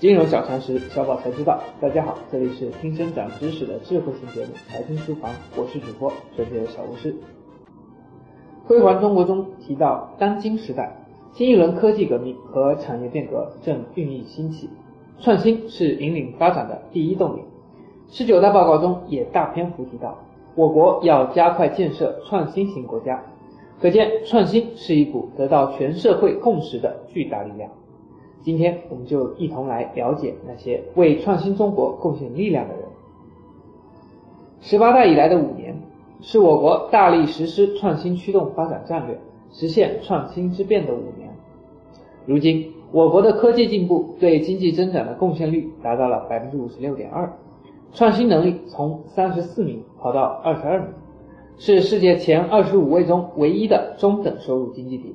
金融小常识，小宝才知道。大家好，这里是听声长知识的智慧型节目《财经书房》，我是主播纯洁的小巫师。辉煌中国中提到，当今时代，新一轮科技革命和产业变革正孕育兴起，创新是引领发展的第一动力。十九大报告中也大篇幅提到，我国要加快建设创新型国家，可见创新是一股得到全社会共识的巨大力量。今天我们就一同来了解那些为创新中国贡献力量的人。十八大以来的五年，是我国大力实施创新驱动发展战略、实现创新之变的五年。如今，我国的科技进步对经济增长的贡献率达到了百分之五十六点二，创新能力从三十四名跑到二十二名，是世界前二十五位中唯一的中等收入经济体。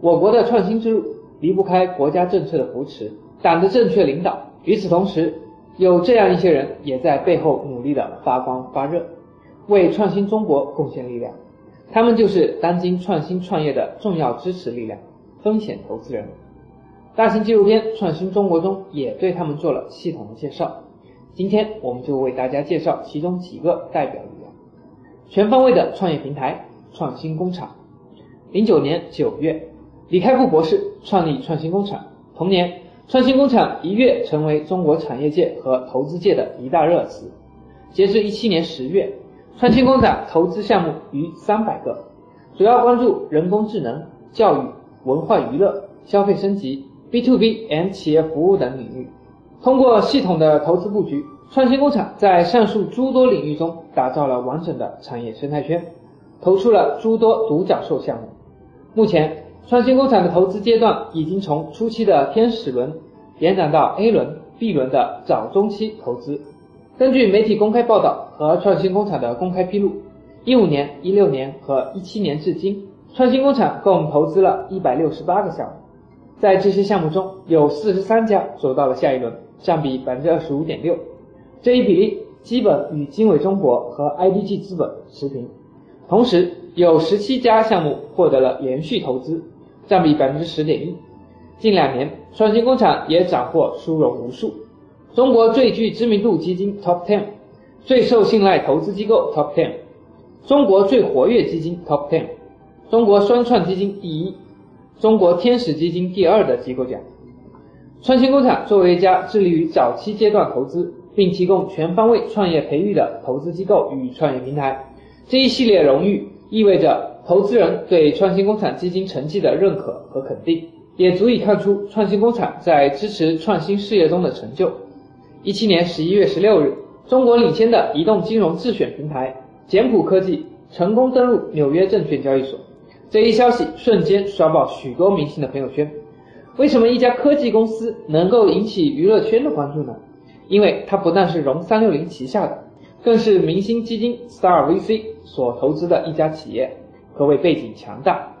我国的创新之路。离不开国家政策的扶持，党的正确领导。与此同时，有这样一些人也在背后努力的发光发热，为创新中国贡献力量。他们就是当今创新创业的重要支持力量——风险投资人。大型纪录片《创新中国》中也对他们做了系统的介绍。今天我们就为大家介绍其中几个代表力量：全方位的创业平台——创新工厂。零九年九月。李开复博士创立创新工厂，同年，创新工厂一跃成为中国产业界和投资界的一大热词。截至一七年十月，创新工厂投资项目逾三百个，主要关注人工智能、教育、文化娱乐、消费升级、B to B and 企业服务等领域。通过系统的投资布局，创新工厂在上述诸多领域中打造了完整的产业生态圈，投出了诸多独角兽项目。目前，创新工厂的投资阶段已经从初期的天使轮延展到 A 轮、B 轮的早中期投资。根据媒体公开报道和创新工厂的公开披露，一五年、一六年和一七年至今，创新工厂共投资了一百六十八个项目。在这些项目中，有四十三家走到了下一轮，占比百分之二十五点六。这一比例基本与经纬中国和 IDG 资本持平。同时，有十七家项目获得了连续投资。占比百分之十点一。近两年，创新工厂也斩获殊荣无数：中国最具知名度基金 Top Ten，最受信赖投资机构 Top Ten，中国最活跃基金 Top Ten，中国双创基金第一，中国天使基金第二的机构奖。创新工厂作为一家致力于早期阶段投资，并提供全方位创业培育的投资机构与创业平台，这一系列荣誉意味着。投资人对创新工厂基金成绩的认可和肯定，也足以看出创新工厂在支持创新事业中的成就。一七年十一月十六日，中国领先的移动金融自选平台简谱科技成功登陆纽约证券交易所，这一消息瞬间刷爆许多明星的朋友圈。为什么一家科技公司能够引起娱乐圈的关注呢？因为它不但是融三六零旗下的，更是明星基金 Star VC 所投资的一家企业。可谓背景强大。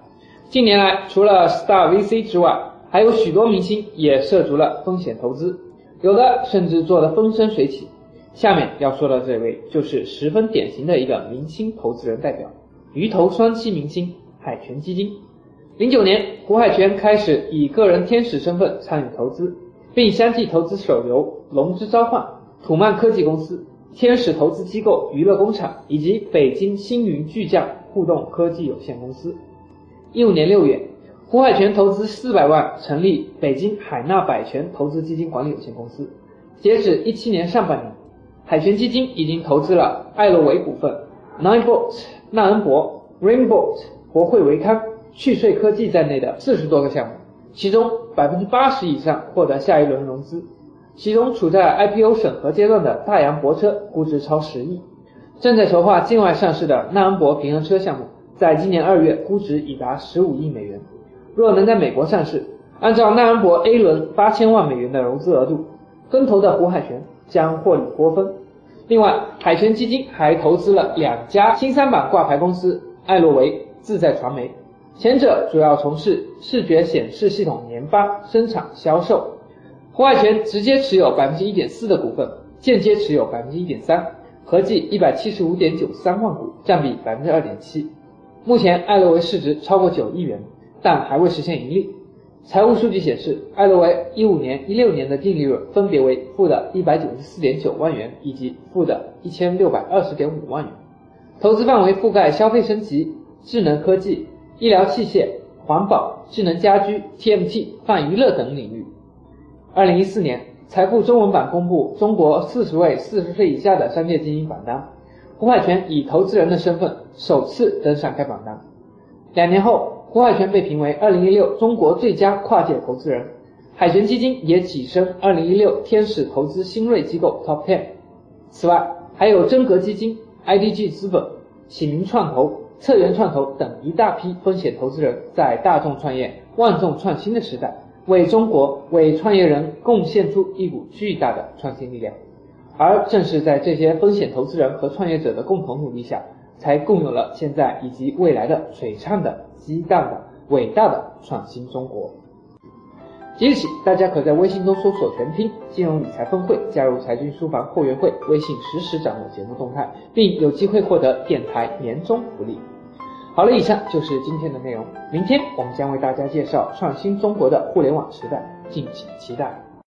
近年来，除了 Star VC 之外，还有许多明星也涉足了风险投资，有的甚至做得风生水起。下面要说的这位，就是十分典型的一个明星投资人代表——鱼头双栖明星海泉基金。零九年，胡海泉开始以个人天使身份参与投资，并相继投资手游《龙之召唤》、土曼科技公司、天使投资机构娱乐工厂以及北京星云巨匠。互动科技有限公司。一五年六月，胡海泉投资四百万成立北京海纳百泉投资基金管理有限公司。截止一七年上半年，海泉基金已经投资了艾洛维股份、Ninebot、纳恩博、Rainbot、博汇维康、趣税科技在内的四十多个项目，其中百分之八十以上获得下一轮融资。其中处在 IPO 审核阶段的大洋泊车估值超十亿。正在筹划境外上市的纳恩博平衡车项目，在今年二月估值已达十五亿美元。若能在美国上市，按照纳恩博 A 轮八千万美元的融资额度，跟投的胡海泉将获利颇丰。另外，海泉基金还投资了两家新三板挂牌公司艾洛维、自在传媒，前者主要从事视觉显示系统研发、生产、销售。胡海泉直接持有百分之一点四的股份，间接持有百分之一点三。合计一百七十五点九三万股，占比百分之二点七。目前，艾乐维市值超过九亿元，但还未实现盈利。财务数据显示，艾乐维一五年、一六年的净利润分别为负的一百九十四点九万元以及负的一千六百二十点五万元。投资范围覆盖消费升级、智能科技、医疗器械、环保、智能家居、TMT、泛娱乐等领域。二零一四年，财富中文版公布中国四十位四十岁以下的商界精英榜单，胡海泉以投资人的身份首次登上该榜单。两年后，胡海泉被评为二零一六中国最佳跨界投资人，海泉基金也跻身二零一六天使投资新锐机构 Top Ten。此外，还有真格基金、IDG 资本、启明创投、策源创投等一大批风险投资人，在大众创业、万众创新的时代，为中国、为创业人贡献出一股巨大的创新力量。而正是在这些风险投资人和创业者的共同努力下，才共有了现在以及未来的璀璨的、激荡的、伟大的创新中国。即日起，大家可在微信中搜索“全拼金融理财峰会”，加入财经书房会员会，微信实时掌握节目动态，并有机会获得电台年终福利。好了，以上就是今天的内容。明天我们将为大家介绍创新中国的互联网时代，敬请期待。